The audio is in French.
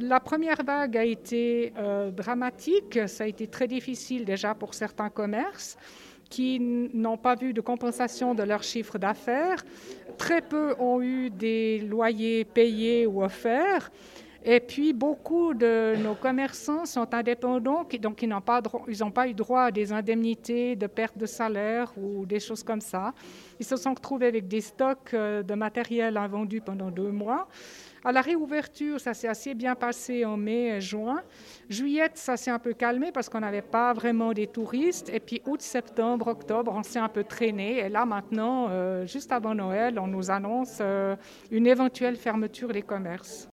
La première vague a été euh, dramatique, ça a été très difficile déjà pour certains commerces qui n'ont pas vu de compensation de leur chiffre d'affaires. Très peu ont eu des loyers payés ou offerts. Et puis, beaucoup de nos commerçants sont indépendants, donc ils n'ont pas, eu droit à des indemnités de perte de salaire ou des choses comme ça. Ils se sont retrouvés avec des stocks euh, de matériel invendus pendant deux mois. À la réouverture, ça s'est assez bien passé en mai et juin. Juillet, ça s'est un peu calmé parce qu'on n'avait pas vraiment des touristes. Et puis août, septembre, octobre, on s'est un peu traîné. Et là, maintenant, euh, juste avant Noël, on nous annonce euh, une éventuelle fermeture des commerces.